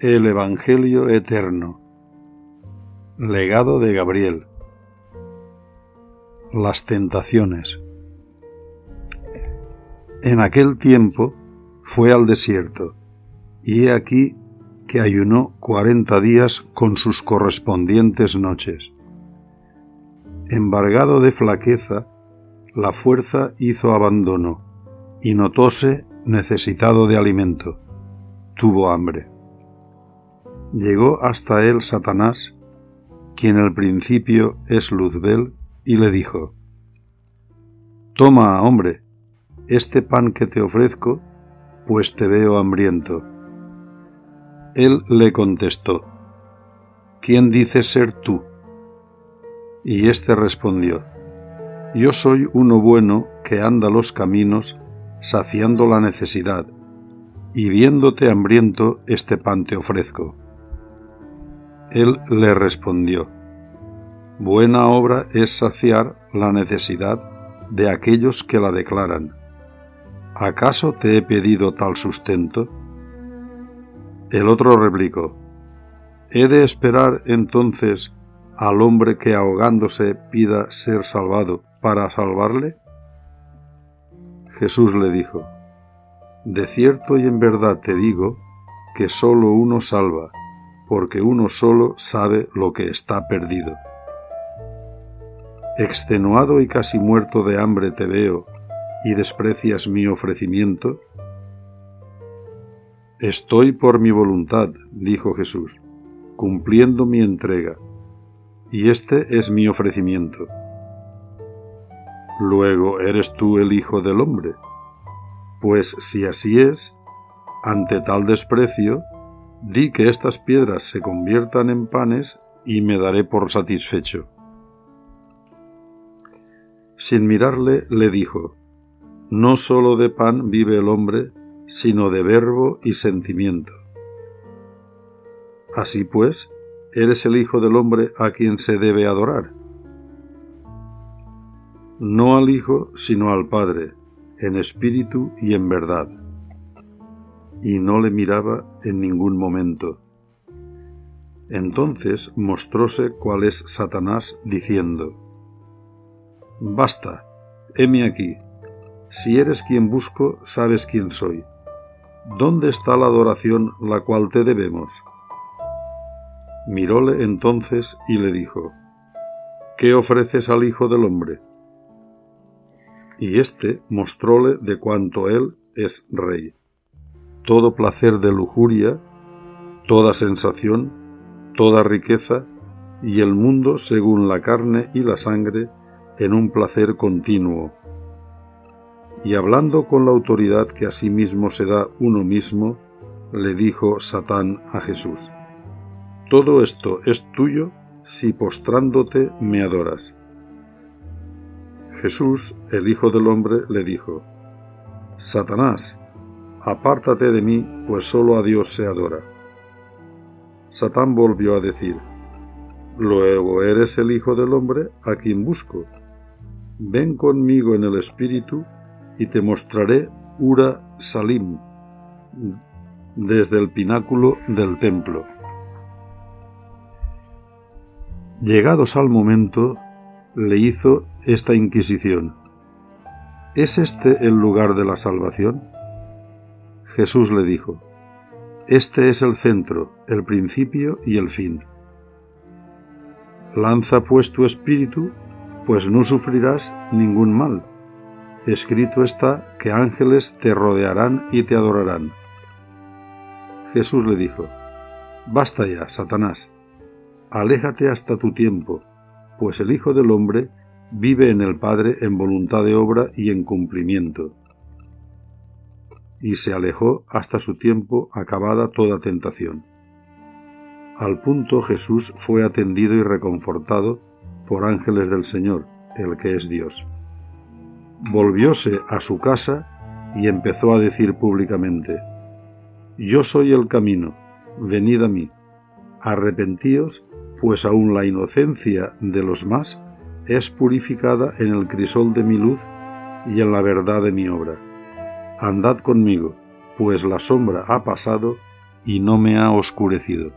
El Evangelio Eterno Legado de Gabriel Las tentaciones En aquel tiempo fue al desierto, y he aquí que ayunó cuarenta días con sus correspondientes noches. Embargado de flaqueza, la fuerza hizo abandono, y notóse necesitado de alimento. Tuvo hambre. Llegó hasta él Satanás, quien al principio es Luzbel, y le dijo, Toma, hombre, este pan que te ofrezco, pues te veo hambriento. Él le contestó, ¿Quién dices ser tú? Y éste respondió, Yo soy uno bueno que anda los caminos saciando la necesidad, y viéndote hambriento, este pan te ofrezco. Él le respondió, Buena obra es saciar la necesidad de aquellos que la declaran. ¿Acaso te he pedido tal sustento? El otro replicó, ¿He de esperar entonces al hombre que ahogándose pida ser salvado para salvarle? Jesús le dijo, De cierto y en verdad te digo que sólo uno salva, porque uno solo sabe lo que está perdido. Extenuado y casi muerto de hambre te veo, y desprecias mi ofrecimiento. Estoy por mi voluntad, dijo Jesús, cumpliendo mi entrega, y este es mi ofrecimiento Luego eres tú el Hijo del hombre. Pues si así es, ante tal desprecio, di que estas piedras se conviertan en panes y me daré por satisfecho. Sin mirarle, le dijo, No sólo de pan vive el hombre, sino de verbo y sentimiento. Así pues, eres el Hijo del hombre a quien se debe adorar no al Hijo, sino al Padre, en espíritu y en verdad. Y no le miraba en ningún momento. Entonces mostróse cuál es Satanás, diciendo, Basta, heme aquí. Si eres quien busco, sabes quién soy. ¿Dónde está la adoración la cual te debemos? Miróle entonces y le dijo, ¿Qué ofreces al Hijo del Hombre? y éste mostróle de cuanto él es rey. Todo placer de lujuria, toda sensación, toda riqueza, y el mundo según la carne y la sangre en un placer continuo. Y hablando con la autoridad que a sí mismo se da uno mismo, le dijo Satán a Jesús, Todo esto es tuyo si postrándote me adoras. Jesús, el Hijo del Hombre, le dijo, Satanás, apártate de mí, pues solo a Dios se adora. Satán volvió a decir, Luego eres el Hijo del Hombre a quien busco. Ven conmigo en el Espíritu y te mostraré Ura Salim desde el pináculo del templo. Llegados al momento, le hizo esta inquisición. ¿Es este el lugar de la salvación? Jesús le dijo, Este es el centro, el principio y el fin. Lanza pues tu espíritu, pues no sufrirás ningún mal. Escrito está que ángeles te rodearán y te adorarán. Jesús le dijo, Basta ya, Satanás, aléjate hasta tu tiempo pues el Hijo del Hombre vive en el Padre en voluntad de obra y en cumplimiento. Y se alejó hasta su tiempo acabada toda tentación. Al punto Jesús fue atendido y reconfortado por ángeles del Señor, el que es Dios. Volvióse a su casa y empezó a decir públicamente, Yo soy el camino, venid a mí, arrepentíos pues aún la inocencia de los más es purificada en el crisol de mi luz y en la verdad de mi obra. Andad conmigo, pues la sombra ha pasado y no me ha oscurecido.